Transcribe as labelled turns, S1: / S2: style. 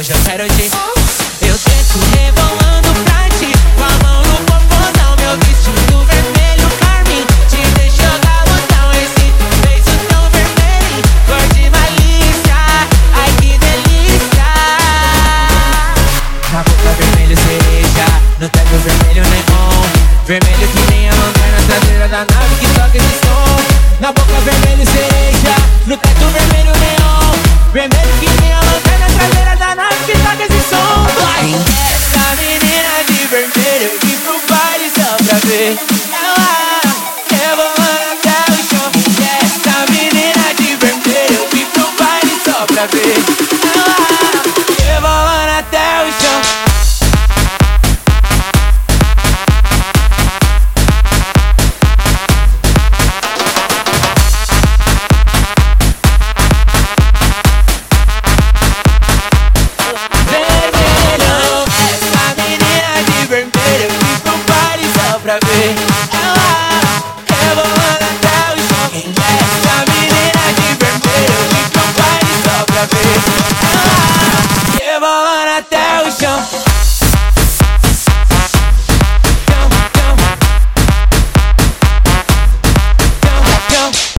S1: hoje eu quero te Eu desço rebolando pra ti. Com a mão no popozão Meu vestido vermelho carmim Te deixou dar botão Esse beijo tão vermelho. Cor de malícia Ai que delícia. Na boca vermelho cereja No teto vermelho neon Vermelho que nem a lanterna traseira da nave que toca pra ver até o chão.